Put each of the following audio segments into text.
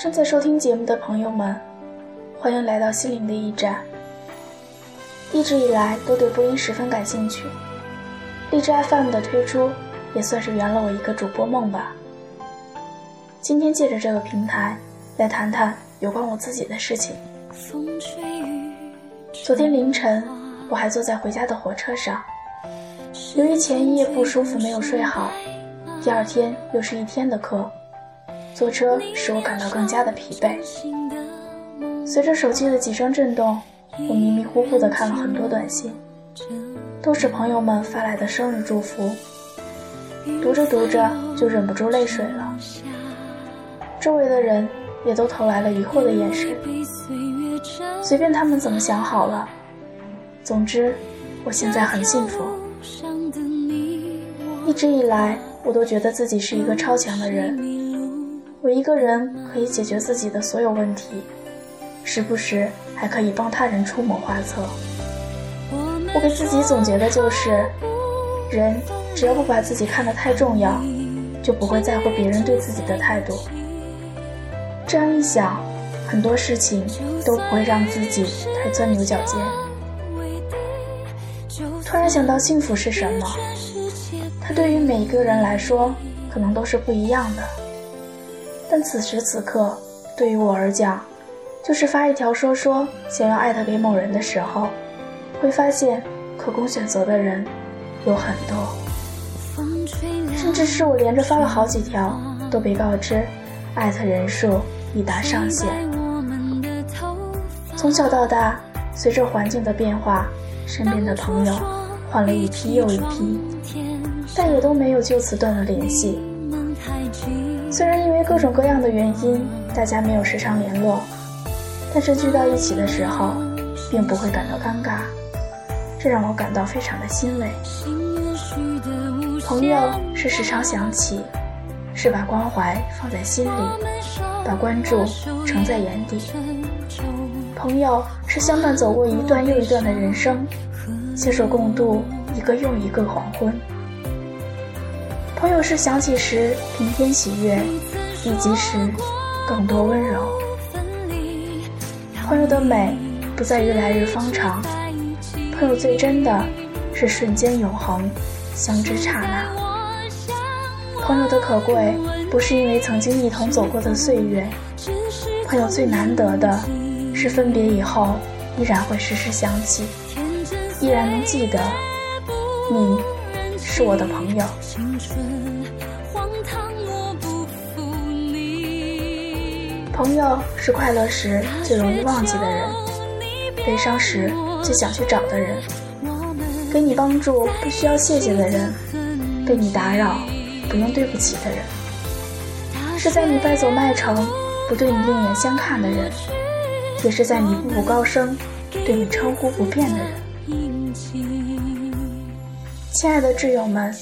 正在收听节目的朋友们，欢迎来到心灵的驿站。一直以来都对播音十分感兴趣，荔枝 FM 的推出也算是圆了我一个主播梦吧。今天借着这个平台来谈谈有关我自己的事情。昨天凌晨，我还坐在回家的火车上，由于前一夜不舒服没有睡好，第二天又是一天的课，坐车使我感到更加的疲惫。随着手机的几声震动。我迷迷糊糊地看了很多短信，都是朋友们发来的生日祝福。读着读着就忍不住泪水了。周围的人也都投来了疑惑的眼神，随便他们怎么想好了。总之，我现在很幸福。一直以来，我都觉得自己是一个超强的人，我一个人可以解决自己的所有问题。时不时还可以帮他人出谋划策。我给自己总结的就是：人只要不把自己看得太重要，就不会在乎别人对自己的态度。这样一想，很多事情都不会让自己太钻牛角尖。突然想到，幸福是什么？它对于每一个人来说，可能都是不一样的。但此时此刻，对于我而讲，就是发一条说说想要艾特给某人的时候，会发现可供选择的人有很多，甚至是我连着发了好几条，都被告知艾特人数已达上限。从小到大，随着环境的变化，身边的朋友换了一批又一批，但也都没有就此断了联系。虽然因为各种各样的原因，大家没有时常联络。但是聚到一起的时候，并不会感到尴尬，这让我感到非常的欣慰。朋友是时常想起，是把关怀放在心里，把关注盛在眼底。朋友是相伴走过一段又一段的人生，携手共度一个又一个黄昏。朋友是想起时平添喜悦，一及时更多温柔。朋友的美不在于来日方长，朋友最真的是瞬间永恒，相知刹那。朋友的可贵不是因为曾经一同走过的岁月，朋友最难得的是分别以后依然会时时想起，依然能记得你是我的朋友。朋友是快乐时最容易忘记的人，悲伤时最想去找的人，给你帮助不需要谢谢的人，被你打扰不用对不起的人，是在你败走麦城不对你另眼相看的人，也是在你步步高升对你称呼不变的人。亲爱的挚友们，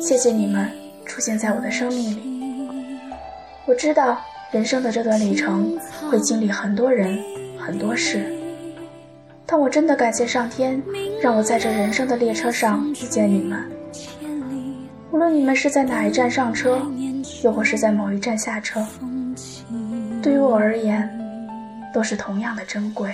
谢谢你们出现在我的生命里，我知道。人生的这段旅程会经历很多人、很多事，但我真的感谢上天，让我在这人生的列车上遇见你们。无论你们是在哪一站上车，又或是在某一站下车，对于我而言，都是同样的珍贵。